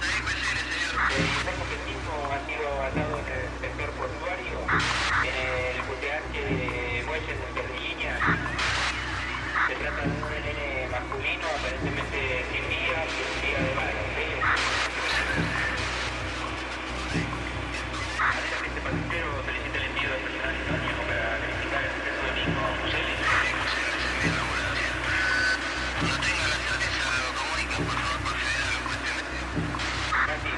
David.